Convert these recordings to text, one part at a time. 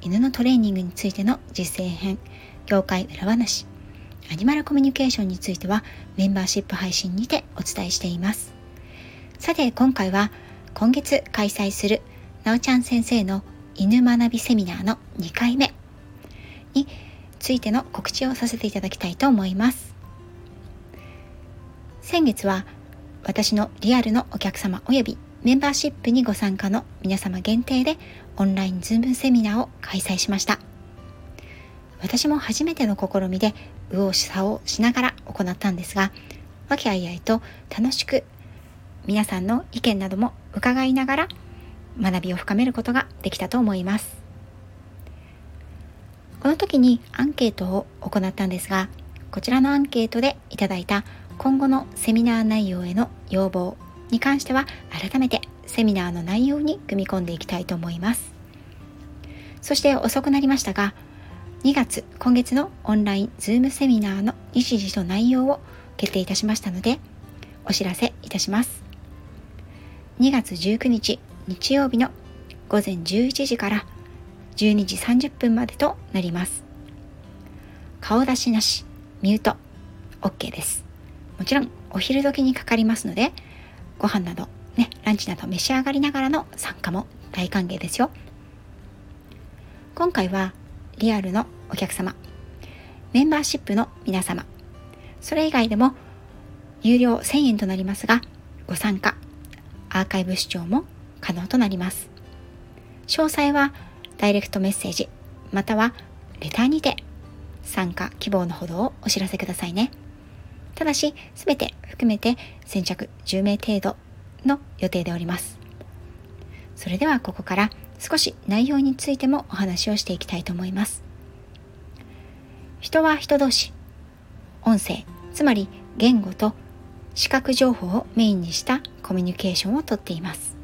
犬のトレーニングについての実践編、業界裏話、アニマルコミュニケーションについてはメンバーシップ配信にてお伝えしています。さて今回は今月開催するなおちゃん先生の犬学びセミナーの2回目についての告知をさせていただきたいと思います。先月は私のリアルのお客様及びメンバーシップにご参加の皆様限定でオンラインズームセミナーを開催しました。私も初めての試みで右往左往しながら行ったんですが、和気あいあいと楽しく皆さんの意見なども伺いながら学びを深めることができたと思います。この時にアンケートを行ったんですが、こちらのアンケートでいただいた今後のセミナー内容への要望に関しては改めてセミナーの内容に組み込んでいきたいと思います。そして遅くなりましたが、2月、今月のオンラインズームセミナーの日時と内容を決定いたしましたので、お知らせいたします。2月19日日曜日の午前11時から12時30分までとなります。顔出しなし、ミュート、OK です。もちろんお昼時にかかりますので、ご飯など、ね、ランチなど召し上がりながらの参加も大歓迎ですよ。今回はリアルのお客様、メンバーシップの皆様、それ以外でも有料1000円となりますが、ご参加、アーカイブ視聴も可能となります。詳細はダイレクトメッセージ、またはレターにて参加希望のほどをお知らせくださいね。ただし、すべて含めて先着10名程度の予定でおります。それではここから少し内容についてもお話をしていきたいと思います。人は人同士、音声、つまり言語と視覚情報をメインにしたコミュニケーションをとっています。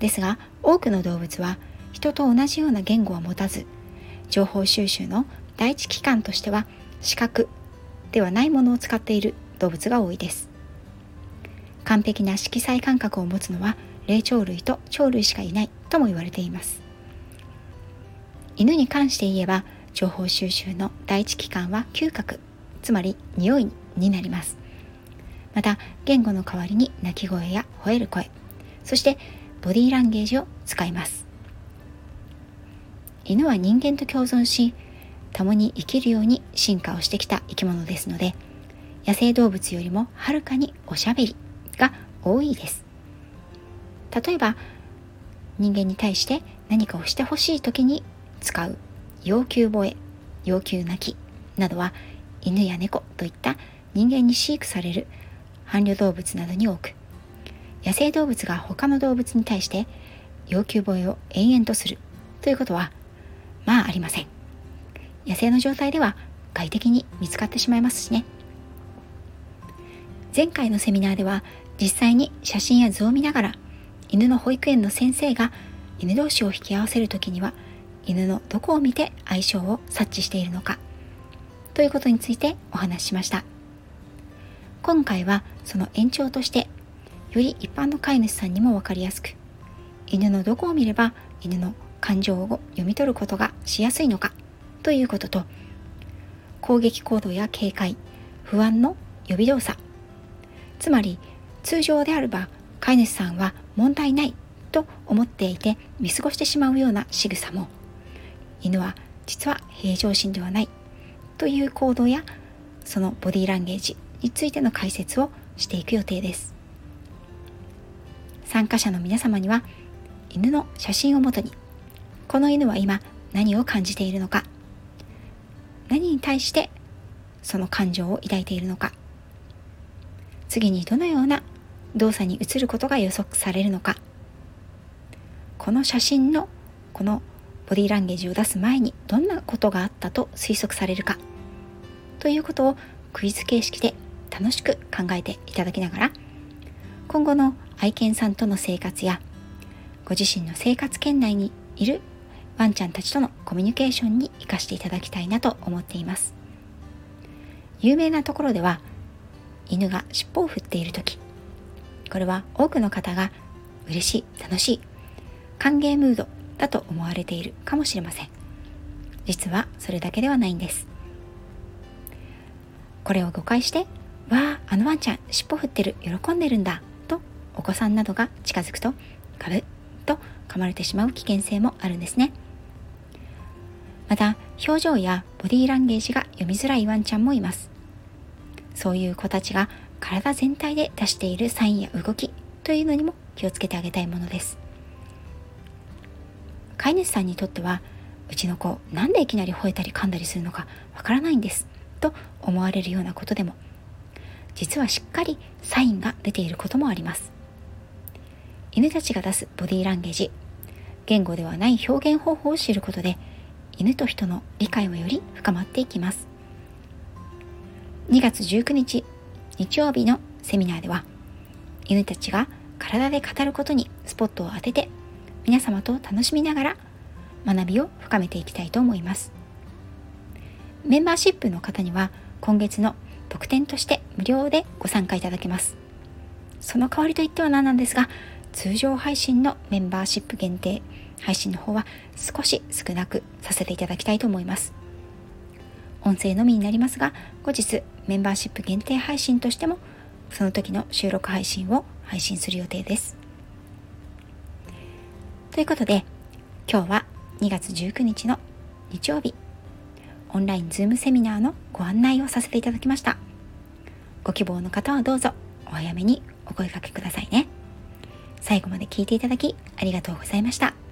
ですが、多くの動物は人と同じような言語は持たず、情報収集の第一機関としては視覚ではないものを使っている動物が多いです。完璧な色彩感覚を持つのは霊長類と鳥類しかいないとも言われています。犬に関して言えば情報収集の第一機関は嗅覚つまり匂いになります。また言語の代わりに鳴き声や吠える声そしてボディーランゲージを使います。犬は人間と共存し共に生きるように進化をしてきた生き物ですので野生動物よりもはるかにおしゃべりが多いです。例えば人間に対して何かをしてほしい時に使う要求吠え要求泣きなどは犬や猫といった人間に飼育される伴侶動物などに多く野生動物が他の動物に対して要求吠えを延々とするということはまあありません。野生の状態では外的に見つかってしまいますしね。前回のセミナーでは実際に写真や図を見ながら犬の保育園の先生が犬同士を引き合わせる時には犬のどこを見て相性を察知しているのかということについてお話ししました。今回はその延長としてより一般の飼い主さんにも分かりやすく犬のどこを見れば犬の感情を読み取ることがしやすいのかということと攻撃行動や警戒不安の予備動作。つまり通常であれば飼い主さんは問題ないと思っていて見過ごしてしまうような仕草も犬は実は平常心ではないという行動やそのボディーランゲージについての解説をしていく予定です。参加者の皆様には犬の写真をもとにこの犬は今何を感じているのか何に対してその感情を抱いているのか。次にどのような動作に移ることが予測されるのか。この写真のこのボディーランゲージを出す前にどんなことがあったと推測されるか。ということをクイズ形式で楽しく考えていただきながら今後の愛犬さんとの生活やご自身の生活圏内にいるワンちゃんたちとのコミュニケーションに活かしていただきたいなと思っています。有名なところでは犬が尻尾を振っている時。これは多くの方が嬉しい楽しい歓迎ムードだと思われているかもしれません。実はそれだけではないんです。これを誤解して「わああのワンちゃん尻尾振ってる喜んでるんだ」とお子さんなどが近づくとガブッと噛まれてしまう危険性もあるんですね。また表情やボディーランゲージが読みづらいワンちゃんもいます。そういう子たちが体全体で出しているサインや動きというのにも気をつけてあげたいものです。飼い主さんにとってはうちの子なんでいきなり吠えたり噛んだりするのかわからないんですと思われるようなことでも実はしっかりサインが出ていることもあります。犬たちが出すボディーランゲージ言語ではない表現方法を知ることで犬と人の理解はより深まっていきます。2月19日日曜日のセミナーでは犬たちが体で語ることにスポットを当てて皆様と楽しみながら学びを深めていきたいと思います。メンバーシップの方には今月の特典として無料でご参加いただけます。その代わりといっては何なんですが通常配信のメンバーシップ限定配信の方は少し少なくさせていただきたいと思います。音声のみになりますが後日メンバーシップ限定配信としてもその時の収録配信を配信する予定です。ということで今日は2月19日の日曜日オンラインズームセミナーのご案内をさせていただきました。ご希望の方はどうぞお早めにお声掛けくださいね。最後まで聞いていただきありがとうございました。